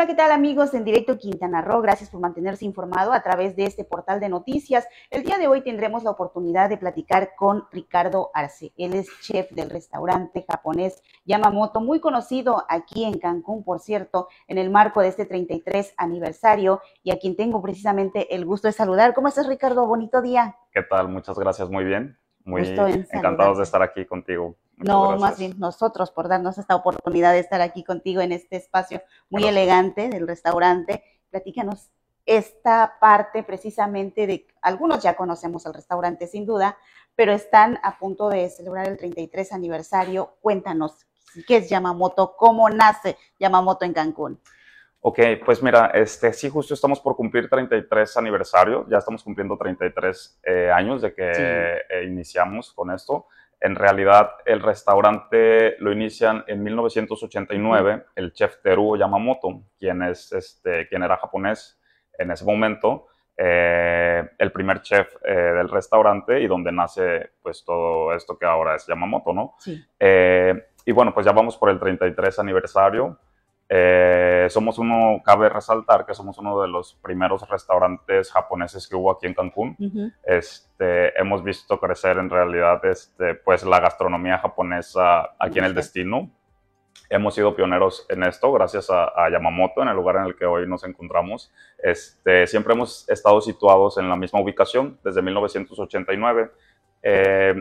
Hola, ¿qué tal amigos en Directo Quintana Roo? Gracias por mantenerse informado a través de este portal de noticias. El día de hoy tendremos la oportunidad de platicar con Ricardo Arce. Él es chef del restaurante japonés Yamamoto, muy conocido aquí en Cancún, por cierto, en el marco de este 33 aniversario y a quien tengo precisamente el gusto de saludar. ¿Cómo estás, Ricardo? Bonito día. ¿Qué tal? Muchas gracias, muy bien. Muy encantados de estar aquí contigo no, más bien nosotros por darnos esta oportunidad de estar aquí contigo en este espacio muy elegante del restaurante. Platícanos esta parte precisamente de, algunos ya conocemos el restaurante sin duda, pero están a punto de celebrar el 33 aniversario. Cuéntanos, ¿qué es Yamamoto? ¿Cómo nace Yamamoto en Cancún? Ok, pues mira, este, sí, justo estamos por cumplir 33 aniversario, ya estamos cumpliendo 33 eh, años de que eh, iniciamos con esto. En realidad, el restaurante lo inician en 1989 el chef Teruo Yamamoto, quien, es, este, quien era japonés en ese momento, eh, el primer chef eh, del restaurante y donde nace pues todo esto que ahora es Yamamoto, ¿no? Sí. Eh, y bueno, pues ya vamos por el 33 aniversario. Eh, somos uno, cabe resaltar que somos uno de los primeros restaurantes japoneses que hubo aquí en Cancún. este, hemos visto crecer en realidad este, pues, la gastronomía japonesa aquí en el destino. Hemos sido pioneros en esto gracias a, Yamamoto, en el lugar en el que hoy nos encontramos. Este, siempre hemos estado situados en la misma ubicación desde 1989. Eh,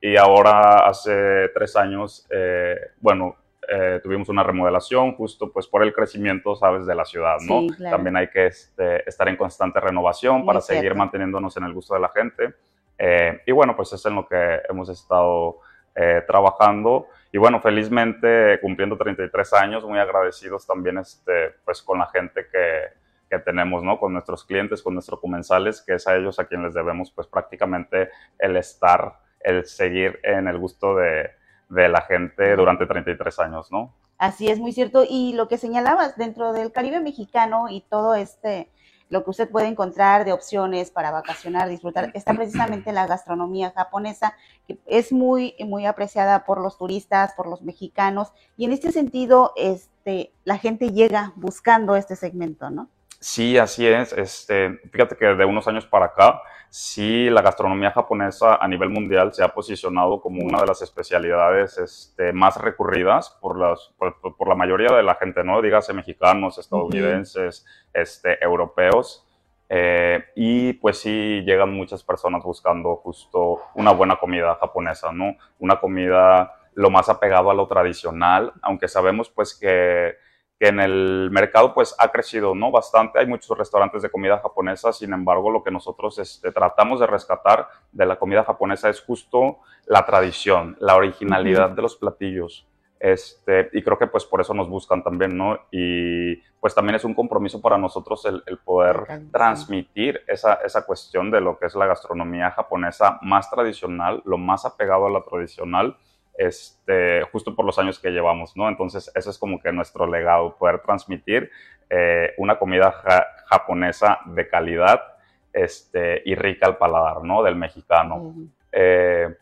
y ahora hace tres años, eh, bueno, eh, tuvimos una remodelación justo pues por el crecimiento, sabes, de la ciudad, ¿no? También hay que este, estar en constante renovación para seguir manteniéndonos en el gusto de la gente. Eh, y bueno, pues es en lo que hemos estado eh, trabajando. Y bueno, felizmente cumpliendo 33 años, muy agradecidos también este, pues con la gente que, que tenemos, ¿no? Con nuestros clientes, con nuestros comensales, que es a ellos a quienes les debemos pues prácticamente el estar, el seguir en el gusto de, de la gente durante 33 años, ¿no? Así es, muy cierto. Y lo que señalabas dentro del Caribe mexicano y todo este, lo que usted puede encontrar de opciones para vacacionar, disfrutar, está precisamente la gastronomía japonesa, que es muy, muy apreciada por los turistas, por los mexicanos. Y en este sentido, este, la gente llega buscando este segmento, ¿no? Sí, así es. Este, fíjate que de unos años para acá, sí, la gastronomía japonesa a nivel mundial se ha posicionado como una de las especialidades este, más recurridas por, las, por, la mayoría de la gente, ¿no? Dígase mexicanos, estadounidenses, este, europeos. Eh, y pues sí, llegan muchas personas buscando justo una buena comida japonesa, ¿no? Una comida lo más apegado a lo tradicional, aunque sabemos pues que que en el mercado pues ha crecido no bastante. Hay muchos restaurantes de comida japonesa sin embargo lo que nosotros este, tratamos de rescatar de la comida japonesa es justo la tradición la originalidad de los platillos este, y creo que pues por eso nos buscan también, ¿no? Y pues también es un compromiso para nosotros el, el poder transmitir esa, esa cuestión de lo que es la gastronomía japonesa más tradicional, lo más apegado a la tradicional, este, justo por los años que llevamos, ¿no? Entonces, eso es como que nuestro legado, poder transmitir eh, una comida japonesa de calidad este, y rica al paladar, ¿no? Del mexicano. Eh,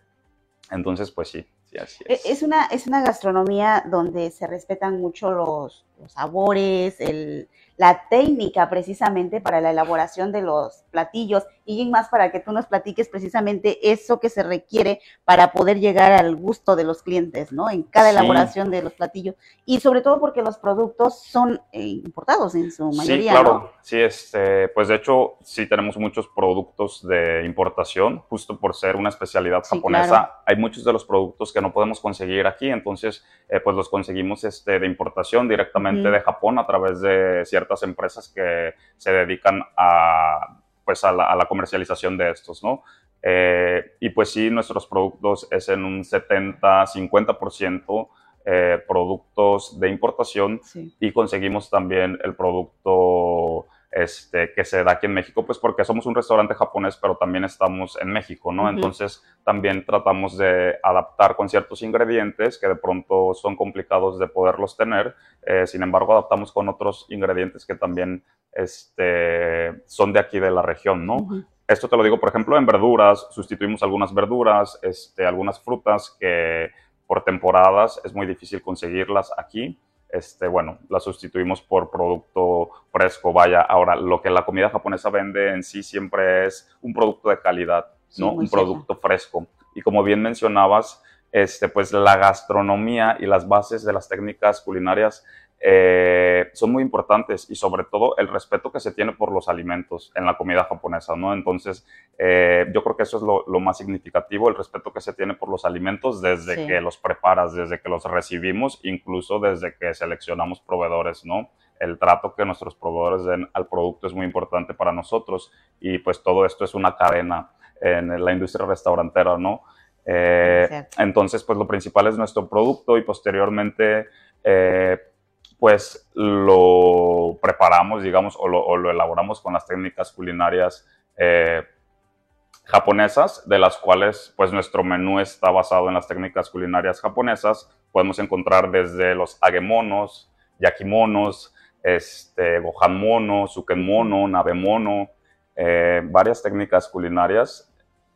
entonces, pues sí, sí, así e, es. Es una, es una gastronomía donde se respetan mucho los, los sabores, el, la técnica precisamente para la elaboración de los platillos y más para que tú nos platiques precisamente eso que se requiere para poder llegar al gusto de los clientes, ¿no? En cada elaboración de los platillos y sobre todo porque los productos son eh, importados en su mayoría. Sí, claro. Sí, este, pues de hecho sí tenemos muchos productos de importación, justo por ser una especialidad japonesa. Hay muchos de los productos que no podemos conseguir aquí, entonces eh, pues los conseguimos este, de importación directamente de Japón a través de ciertas empresas que se dedican a pues a la, comercialización de estos, ¿no? Eh, y pues sí, nuestros productos es en un 70-50% eh, productos de importación y conseguimos también el producto este, que se da aquí en México, pues porque somos un restaurante japonés, pero también estamos en México, ¿no? Entonces también tratamos de adaptar con ciertos ingredientes que de pronto son complicados de poderlos tener, eh, sin embargo adaptamos con otros ingredientes que también este, son de aquí de la región, ¿no? Esto te lo digo, por ejemplo, en verduras, sustituimos algunas verduras, este, algunas frutas que por temporadas es muy difícil conseguirlas aquí. Este, bueno, la sustituimos por producto fresco. Vaya, ahora, lo que la comida japonesa vende en sí siempre es un producto de calidad, ¿no? un producto fresco. Y como bien mencionabas, este, pues la gastronomía y las bases de las técnicas culinarias eh, son muy importantes y sobre todo el respeto que se tiene por los alimentos en la comida japonesa, ¿no? Entonces, eh, yo creo que eso es lo, más significativo, el respeto que se tiene por los alimentos desde que los preparas, desde que los recibimos, incluso desde que seleccionamos proveedores, ¿no? El trato que nuestros proveedores den al producto es muy importante para nosotros y pues todo esto es una cadena en la industria restaurantera, ¿no? Eh, entonces, pues lo principal es nuestro producto y posteriormente pues lo preparamos, digamos, o lo, elaboramos con las técnicas culinarias eh, japonesas, de las cuales pues nuestro menú está basado en las técnicas culinarias japonesas. Podemos encontrar desde los agemonos, yakimonos, este, gohan mono, suken mono, nabe mono, eh, varias técnicas culinarias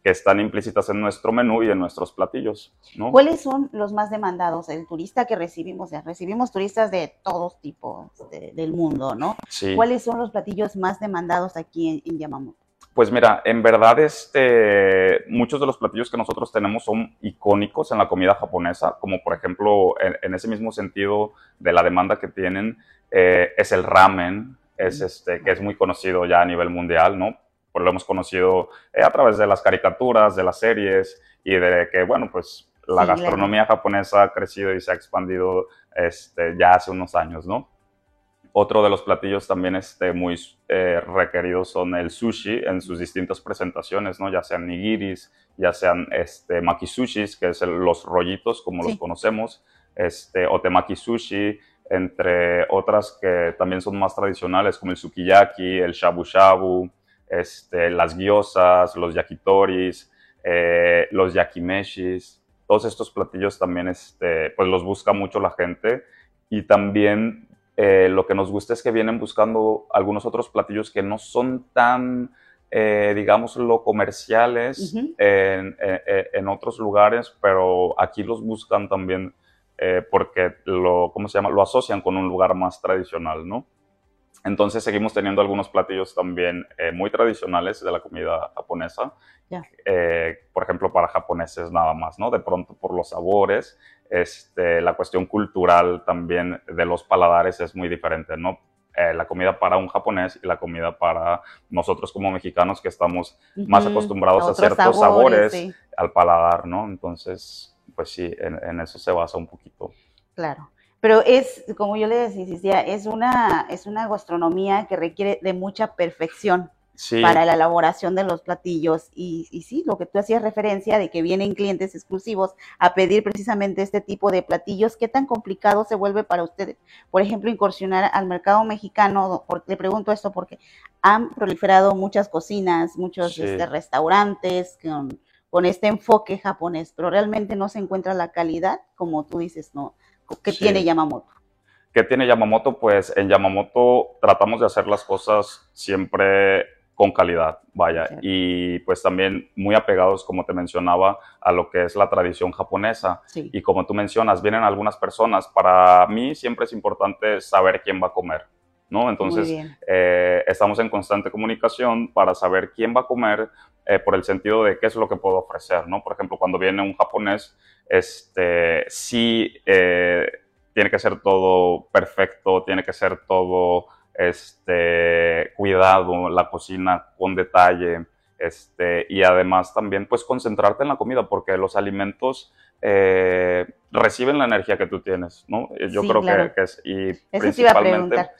que están implícitas en nuestro menú y en nuestros platillos. ¿Cuáles son los más demandados? El turista que recibimos, ya recibimos turistas de todos tipos del mundo, ¿no? Sí. ¿Cuáles son los platillos más demandados aquí en, Yamamoto? Pues mira, en verdad este, muchos de los platillos que nosotros tenemos son icónicos en la comida japonesa, como por ejemplo, en, ese mismo sentido de la demanda que tienen, eh, es el ramen, es este, que es muy conocido ya a nivel mundial, ¿no? Pues lo hemos conocido eh, a través de las caricaturas, de las series y de que, bueno, pues la gastronomía japonesa ha crecido y se ha expandido este, ya hace unos años, ¿no? Otro de los platillos también este, muy eh, requeridos son el sushi en sus distintas presentaciones, ¿no? Ya sean nigiris, ya sean este, makisushis, que es los rollitos como los conocemos, este, o temaki sushi, entre otras que también son más tradicionales como el sukiyaki, el shabu shabu, este, las gyozas, los yakitoris, eh, los yakimeshis, todos estos platillos también este, pues los busca mucho la gente y también eh, lo que nos gusta es que vienen buscando algunos otros platillos que no son tan, eh, digámoslo, comerciales en, otros lugares, pero aquí los buscan también porque lo, ¿cómo se llama? Lo asocian con un lugar más tradicional, ¿no? Entonces seguimos teniendo algunos platillos también eh, muy tradicionales de la comida japonesa. Eh, por ejemplo, para japoneses nada más, ¿no? De pronto por los sabores, este, la cuestión cultural también de los paladares es muy diferente, ¿no? Eh, la comida para un japonés y la comida para nosotros como mexicanos que estamos más acostumbrados a, ciertos sabores, al paladar, ¿no? Entonces, pues sí, en eso se basa un poquito. Claro. Pero es, como yo le decía, es una, es una gastronomía que requiere de mucha perfección para la elaboración de los platillos. Y, y, sí, lo que tú hacías referencia de que vienen clientes exclusivos a pedir precisamente este tipo de platillos, ¿qué tan complicado se vuelve para ustedes? Por ejemplo, incursionar al mercado mexicano, le pregunto esto porque han proliferado muchas cocinas, muchos este, restaurantes con, con este enfoque japonés, pero realmente no se encuentra la calidad, como tú dices, ¿no? ¿Qué tiene Yamamoto? ¿Qué tiene Yamamoto? Pues en Yamamoto tratamos de hacer las cosas siempre con calidad, vaya, y pues también muy apegados, como te mencionaba, a lo que es la tradición japonesa. Y como tú mencionas, vienen algunas personas, para mí siempre es importante saber quién va a comer, ¿no? Entonces, eh, estamos en constante comunicación para saber quién va a comer eh, por el sentido de qué es lo que puedo ofrecer, ¿no? Por ejemplo, cuando viene un japonés, este, sí eh, tiene que ser todo perfecto, tiene que ser todo este, cuidado, la cocina con detalle, este, y además también pues concentrarte en la comida, porque los alimentos eh, reciben la energía que tú tienes, ¿no? Yo creo que, es, y principalmente,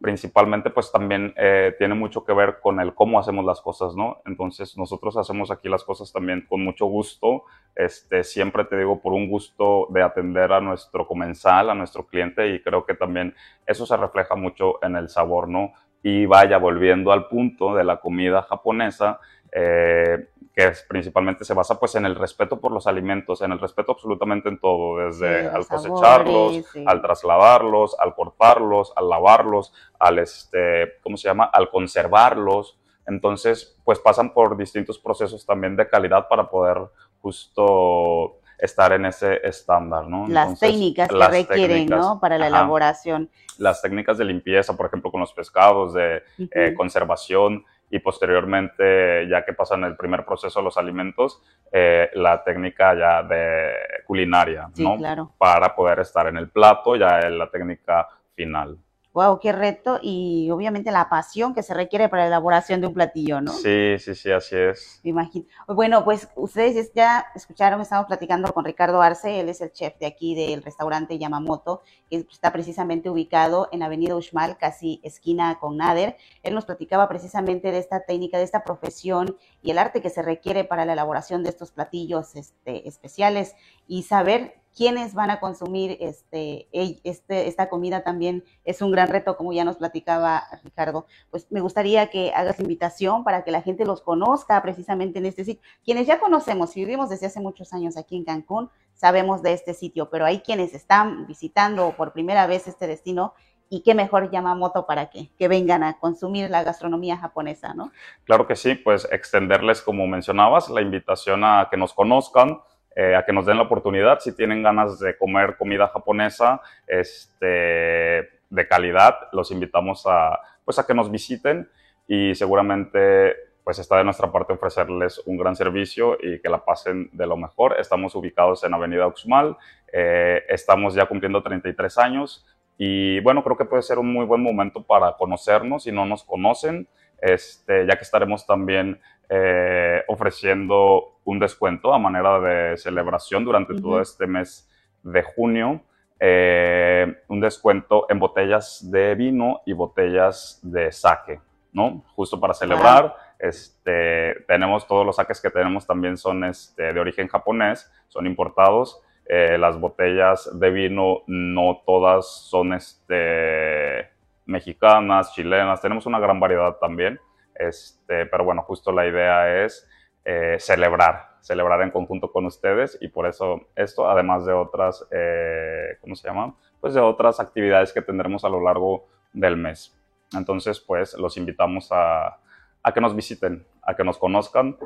principalmente pues también eh, tiene mucho que ver con el cómo hacemos las cosas, ¿no? Entonces nosotros hacemos aquí las cosas también con mucho gusto, este, siempre te digo por un gusto de atender a nuestro comensal, a nuestro cliente y creo que también eso se refleja mucho en el sabor, ¿no? Y vaya, volviendo al punto de la comida japonesa, eh, que principalmente se basa pues en el respeto por los alimentos, en el respeto absolutamente en todo, desde al cosecharlos, al trasladarlos, al cortarlos, al lavarlos, al este, ¿cómo se llama? al conservarlos. Entonces, pues pasan por distintos procesos también de calidad para poder justo estar en ese estándar, ¿no? Las técnicas que requieren, ¿no? Para la elaboración. Las técnicas de limpieza, por ejemplo, con los pescados, de eh, conservación y posteriormente, ya que pasan el primer proceso de los alimentos, eh, la técnica ya de culinaria, ¿no? Claro. Para poder estar en el plato, ya en la técnica final. Wow, qué reto y obviamente la pasión que se requiere para la elaboración de un platillo, ¿no? Sí, sí, sí, así es. Me imagino. Bueno, pues ustedes ya escucharon, estamos platicando con Ricardo Arce, él es el chef de aquí del restaurante Yamamoto, que está precisamente ubicado en Avenida Uxmal, casi esquina con Nader. Él nos platicaba precisamente de esta técnica, de esta profesión y el arte que se requiere para la elaboración de estos platillos este, especiales y saber quiénes van a consumir este, este, esta comida también es un gran reto, como ya nos platicaba Ricardo. Pues me gustaría que hagas invitación para que la gente los conozca precisamente en este sitio. Quienes ya conocemos y vivimos desde hace muchos años aquí en Cancún, sabemos de este sitio, pero hay quienes están visitando por primera vez este destino y qué mejor Yamamoto para que, que vengan a consumir la gastronomía japonesa, ¿no? Claro que sí, pues extenderles, como mencionabas, la invitación a que nos conozcan, eh, a que nos den la oportunidad si tienen ganas de comer comida japonesa este, de calidad, los invitamos a, pues a que nos visiten y seguramente pues está de nuestra parte ofrecerles un gran servicio y que la pasen de lo mejor. Estamos ubicados en Avenida Uxmal, eh, estamos ya cumpliendo 33 años y bueno, creo que puede ser un muy buen momento para conocernos si no nos conocen, este, ya que estaremos también eh, ofreciendo un descuento a manera de celebración durante todo este mes de junio. Eh, un descuento en botellas de vino y botellas de sake, ¿no? Justo para celebrar. Este, tenemos todos los saques que tenemos también son este, de origen japonés, son importados. Eh, las botellas de vino no todas son este, mexicanas, chilenas, tenemos una gran variedad también. Este, pero bueno, justo la idea es eh, celebrar, celebrar en conjunto con ustedes y por eso esto, además de otras, eh, ¿cómo se llama? Pues de otras actividades que tendremos a lo largo del mes. Entonces, pues los invitamos a, a que nos visiten, a que nos conozcan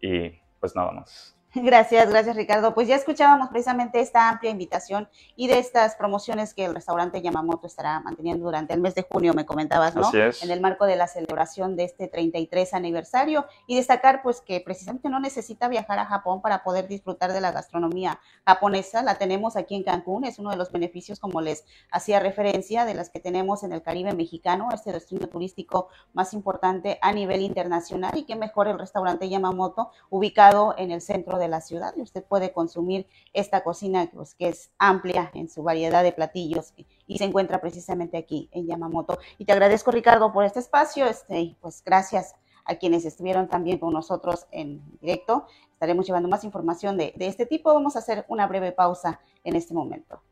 y pues nada más. Gracias, gracias Ricardo. Pues ya escuchábamos precisamente esta amplia invitación y de estas promociones que el restaurante Yamamoto estará manteniendo durante el mes de junio, me comentabas, ¿no? Así es. En el marco de la celebración de este 33 aniversario y destacar pues que precisamente no necesita viajar a Japón para poder disfrutar de la gastronomía japonesa, la tenemos aquí en Cancún, es uno de los beneficios como les hacía referencia de las que tenemos en el Caribe mexicano, este destino turístico más importante a nivel internacional y que mejor el restaurante Yamamoto ubicado en el centro de la ciudad y usted puede consumir esta cocina pues, que es amplia en su variedad de platillos y se encuentra precisamente aquí en Yamamoto. Y te agradezco Ricardo por este espacio, este, pues gracias a quienes estuvieron también con nosotros en directo. Estaremos llevando más información de, de este tipo. Vamos a hacer una breve pausa en este momento.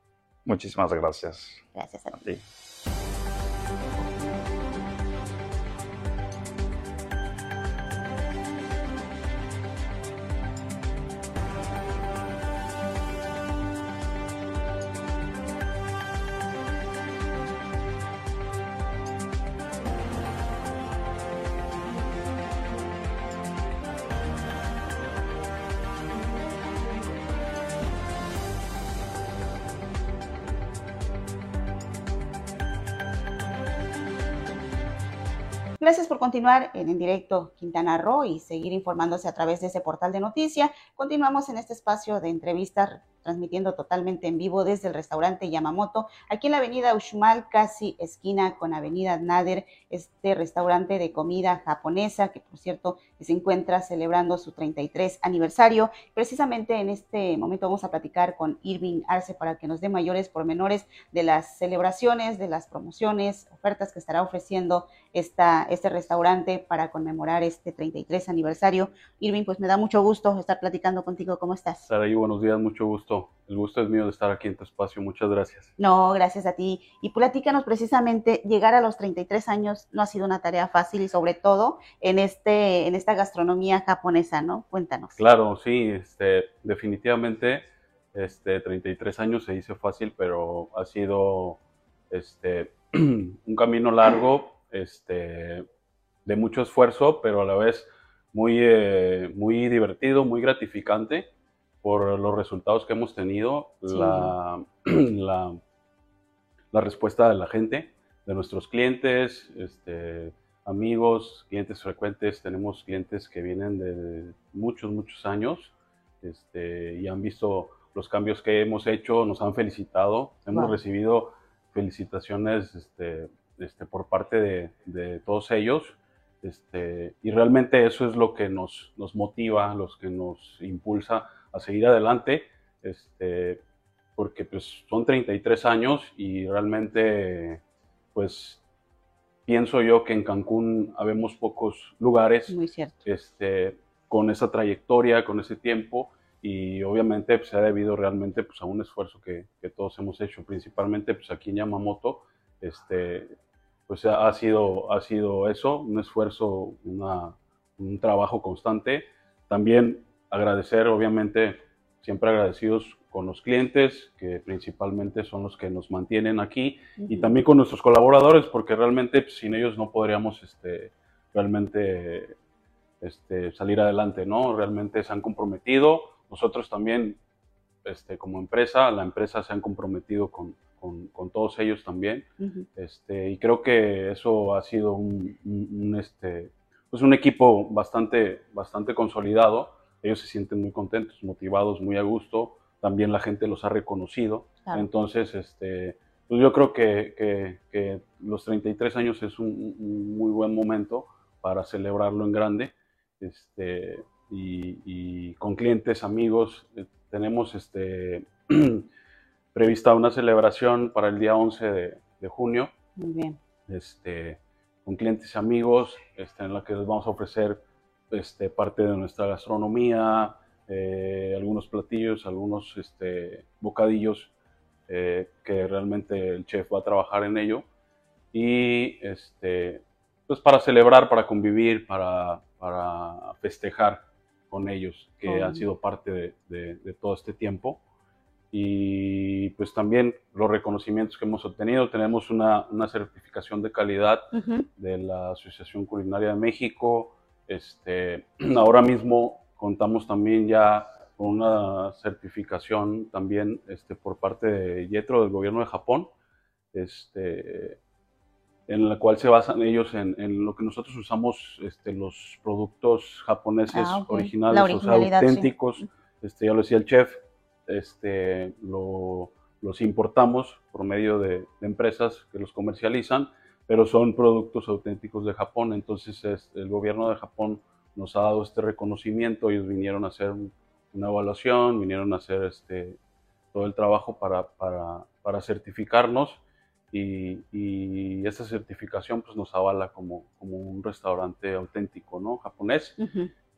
Muchísimas gracias. Gracias a ti. Gracias continuar en, directo Quintana Roo y seguir informándose a través de ese portal de noticia. Continuamos en este espacio de entrevistas transmitiendo totalmente en vivo desde el restaurante Yamamoto, aquí en la avenida Uxmal, casi esquina con avenida Nader, este restaurante de comida japonesa que por cierto se encuentra celebrando su 33 aniversario. Precisamente en este momento vamos a platicar con Irving Arce para que nos dé mayores pormenores de las celebraciones, de las promociones, ofertas que estará ofreciendo esta, este restaurante para conmemorar este 33 aniversario. Irving, pues me da mucho gusto estar platicando contigo. ¿Cómo estás? Saraí, buenos días, mucho gusto. El gusto es mío de estar aquí en tu espacio. Muchas gracias. No, gracias a ti. Y platícanos precisamente, llegar a los 33 años no ha sido una tarea fácil y sobre todo en, este, en esta gastronomía japonesa, ¿no? Cuéntanos. Claro, sí, este, definitivamente este, 33 años se hizo fácil, pero ha sido este, un camino largo, este, de mucho esfuerzo, pero a la vez muy, eh, muy divertido, muy gratificante por los resultados que hemos tenido, la, la, la, respuesta de la gente, de nuestros clientes, este, amigos, clientes frecuentes. Tenemos clientes que vienen de muchos, muchos años este, y han visto los cambios que hemos hecho, nos han felicitado, hemos recibido felicitaciones este, este, por parte de, de todos ellos. Este, y realmente eso es lo que nos, nos motiva, los que nos impulsa a seguir adelante, este, porque pues son 33 años y realmente pues pienso yo que en Cancún habemos pocos lugares Este, con esa trayectoria, con ese tiempo y obviamente pues, se ha debido realmente pues, a un esfuerzo que, que, todos hemos hecho, principalmente pues, aquí en Yamamoto, este, pues ha sido, ha sido eso, un esfuerzo, una, un trabajo constante. También agradecer, obviamente, siempre agradecidos con los clientes, que principalmente son los que nos mantienen aquí, y también con nuestros colaboradores, porque realmente pues, sin ellos no podríamos este, realmente este, salir adelante, ¿no? Realmente se han comprometido, nosotros también, este, como empresa, la empresa se han comprometido con, con, todos ellos también. este, y creo que eso ha sido un, este, pues un equipo bastante, bastante consolidado. Ellos se sienten muy contentos, motivados, muy a gusto. También la gente los ha reconocido. Entonces, este, pues yo creo que, que, los 33 años es un, muy buen momento para celebrarlo en grande. Este, y, y con clientes, amigos, eh, tenemos este prevista una celebración para el día 11 de, junio. Muy bien. Este, con clientes y amigos, este, en la que les vamos a ofrecer este, parte de nuestra gastronomía, eh, algunos platillos, algunos este, bocadillos eh, que realmente el chef va a trabajar en ello. Y este, pues para celebrar, para convivir, para, para festejar con ellos, que han sido parte de, de todo este tiempo y pues también los reconocimientos que hemos obtenido. Tenemos una, una certificación de calidad de la Asociación Culinaria de México. Este, ahora mismo contamos también ya con una certificación también este, por parte de Yetro del gobierno de Japón, este, en la cual se basan ellos en, en lo que nosotros usamos, este, los productos japoneses ah, originales, o sea, auténticos. Este, ya lo decía el chef, este, los importamos por medio de, empresas que los comercializan, pero son productos auténticos de Japón. Entonces el gobierno de Japón nos ha dado este reconocimiento, ellos vinieron a hacer una evaluación, vinieron a hacer este, todo el trabajo para, para, para certificarnos y, y, esta certificación pues, nos avala como, como un restaurante auténtico ¿no? japonés.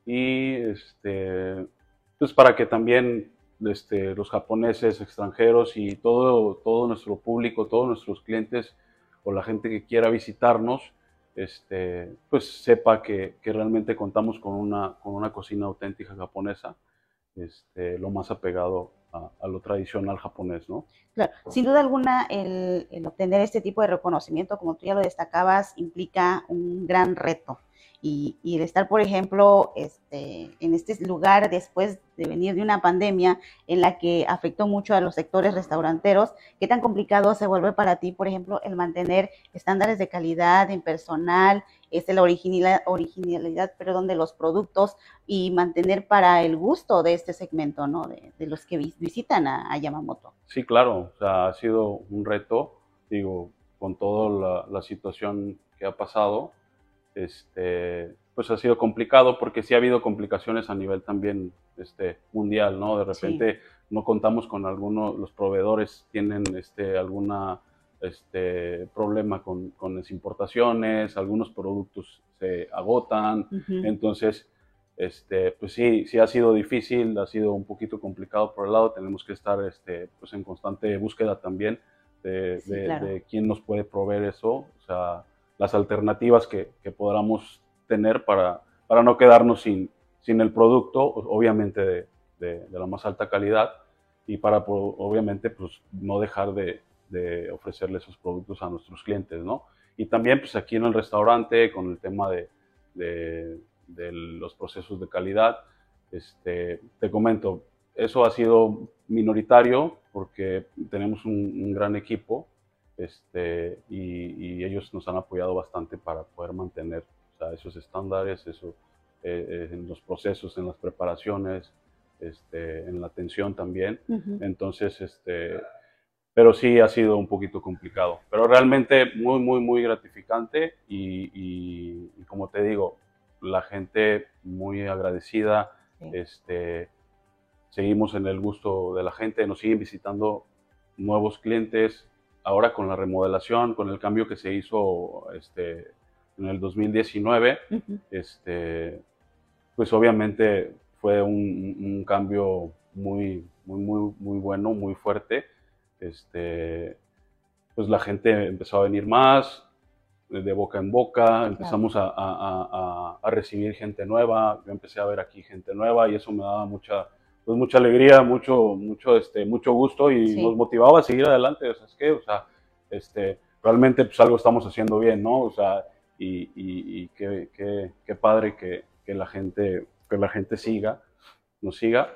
Y este, pues para que también este, los japoneses, extranjeros y todo, todo nuestro público, todos nuestros clientes o la gente que quiera visitarnos, este, pues sepa que, que realmente contamos con una, con una cocina auténtica japonesa, este, lo más apegado a, lo tradicional japonés, ¿no? Claro, sin duda alguna el, el obtener este tipo de reconocimiento, como tú ya lo destacabas, implica un gran reto y, y, el estar, por ejemplo, este, en este lugar después de venir de una pandemia en la que afectó mucho a los sectores restauranteros, ¿qué tan complicado se vuelve para ti, por ejemplo, el mantener estándares de calidad en personal, este, la originalidad, originalidad perdón, de los productos y mantener para el gusto de este segmento, ¿no? de, de los que visitan a, a, Yamamoto? Sí, claro, o sea, ha sido un reto, digo, con toda la, la situación que ha pasado este, pues ha sido complicado porque sí ha habido complicaciones a nivel también este, mundial, ¿no? De repente no contamos con algunos, los proveedores tienen este, alguna este, problema con, con las importaciones, algunos productos se agotan, entonces, este, pues sí, sí ha sido difícil, ha sido un poquito complicado por el lado, tenemos que estar este, pues en constante búsqueda también de, de quién nos puede proveer eso, o sea, las alternativas que, que podamos tener para, para no quedarnos sin, sin el producto, obviamente de, de, la más alta calidad, y para obviamente pues, no dejar de, de, ofrecerle esos productos a nuestros clientes, ¿no? Y también pues aquí en el restaurante con el tema de, de los procesos de calidad, este, te comento, eso ha sido minoritario porque tenemos un, gran equipo este, y, ellos nos han apoyado bastante para poder mantener esos estándares, eso, eh, eh, en los procesos, en las preparaciones, este, en la atención también. Entonces, este, pero sí ha sido un poquito complicado. Pero realmente muy, muy, muy gratificante y, como te digo, la gente muy agradecida. Este, seguimos en el gusto de la gente, nos siguen visitando nuevos clientes. Ahora con la remodelación, con el cambio que se hizo este, en el 2019, este, pues obviamente fue un, cambio muy, muy, muy, muy bueno, muy fuerte. Este, pues la gente empezó a venir más, de boca en boca, empezamos a, a, a, recibir gente nueva, yo empecé a ver aquí gente nueva y eso me daba mucha, pues mucha alegría, mucho, mucho, este, mucho gusto y nos motivaba a seguir adelante, o sea, es que, o sea, este, realmente pues algo estamos haciendo bien, ¿no? O sea, y, y, y qué, qué, qué, padre que, que, la gente, que la gente siga, nos siga.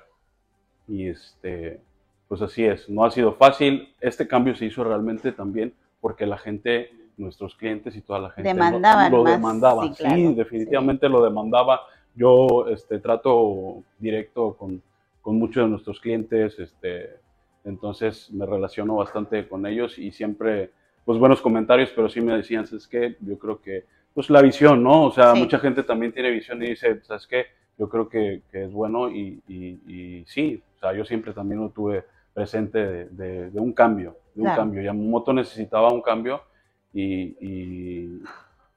Y este, pues así es, no ha sido fácil, este cambio se hizo realmente también porque la gente nuestros clientes y toda la gente Demandaban lo, demandaban. Sí, definitivamente lo demandaba. Yo este, trato directo con, con, muchos de nuestros clientes, este, entonces me relaciono bastante con ellos y siempre, pues buenos comentarios, pero sí me decían, es que yo creo que, pues la visión, ¿no? O sea, mucha gente también tiene visión y dice, ¿sabes qué? Yo creo que, que es bueno y, y, sí, o sea, yo siempre también lo tuve presente de, de, un cambio, de un cambio. Yamamoto necesitaba un cambio y, y,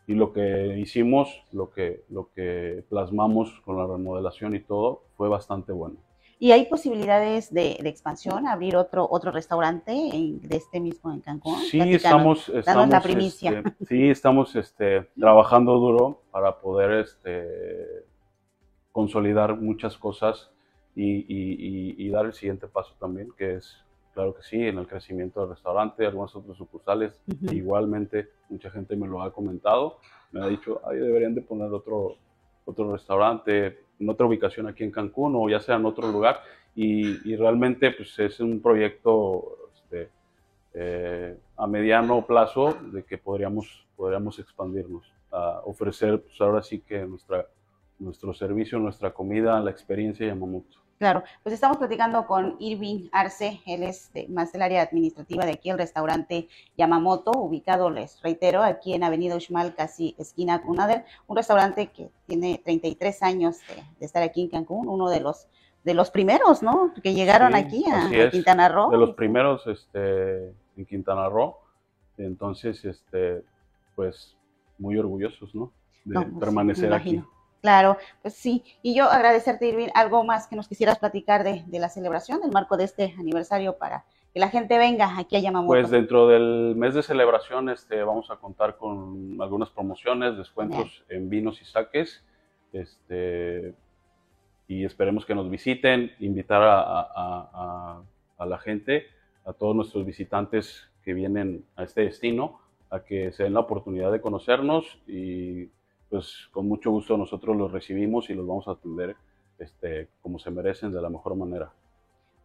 y, lo que hicimos, lo que, lo que plasmamos con la remodelación y todo, fue bastante bueno. ¿Y hay posibilidades de, de expansión, abrir otro, otro restaurante de este mismo en Cancún? Sí, estamos, estamos, la primicia. Este, sí, estamos este, trabajando duro para poder este, consolidar muchas cosas y, y, y, dar el siguiente paso también, que es Claro que sí, en el crecimiento del restaurante, algunos otros sucursales, igualmente mucha gente me lo ha comentado, me ha dicho, ahí deberían de poner otro, otro restaurante en otra ubicación aquí en Cancún o ya sea en otro lugar y, realmente pues es un proyecto este, eh, a mediano plazo de que podríamos, podríamos expandirnos, a ofrecer pues ahora sí que nuestra, nuestro servicio, nuestra comida, la experiencia Yamamoto. Claro, pues estamos platicando con Irving Arce, él es más del área administrativa de aquí, el restaurante Yamamoto, ubicado, les reitero, aquí en Avenida Uxmal, casi esquina Cunader, un restaurante que tiene 33 años de, estar aquí en Cancún, uno de los de los primeros, ¿no? Que llegaron aquí a, Quintana Roo. De los primeros este, en Quintana Roo. Entonces, este, pues, muy orgullosos, ¿no? De pues, permanecer aquí. Claro, pues sí. Y yo agradecerte, Irving, algo más que nos quisieras platicar de, la celebración, del marco de este aniversario para que la gente venga aquí a Yamamoto. Pues dentro del mes de celebración este, vamos a contar con algunas promociones, descuentos en vinos y saques. Este, y esperemos que nos visiten, invitar a, a la gente, a todos nuestros visitantes que vienen a este destino, a que se den la oportunidad de conocernos y pues con mucho gusto nosotros los recibimos y los vamos a atender este, como se merecen de la mejor manera.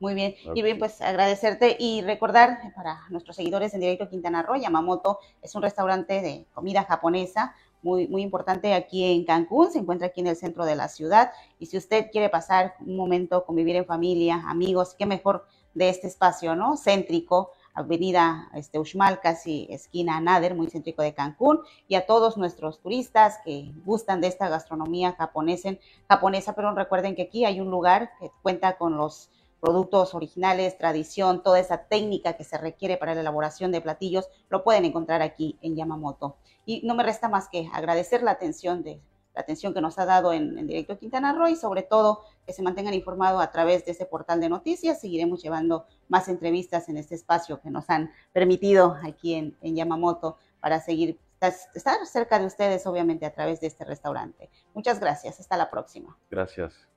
Muy bien, y bien, pues agradecerte y recordar para nuestros seguidores en directo Quintana Roo, Yamamoto es un restaurante de comida japonesa muy, muy importante aquí en Cancún, se encuentra aquí en el centro de la ciudad y si usted quiere pasar un momento, convivir en familia, amigos, qué mejor de este espacio, ¿no? Céntrico, Avenida este, Uxmal, casi esquina Nader, muy céntrico de Cancún, y a todos nuestros turistas que gustan de esta gastronomía japonesa, japonesa, pero recuerden que aquí hay un lugar que cuenta con los productos originales, tradición, toda esa técnica que se requiere para la elaboración de platillos, lo pueden encontrar aquí en Yamamoto. Y no me resta más que agradecer la atención de la atención que nos ha dado en, directo Quintana Roo y sobre todo que se mantengan informados a través de ese portal de noticias. Seguiremos llevando más entrevistas en este espacio que nos han permitido aquí en, en Yamamoto para seguir estar cerca de ustedes, obviamente, a través de este restaurante. Muchas gracias. Hasta la próxima. Gracias.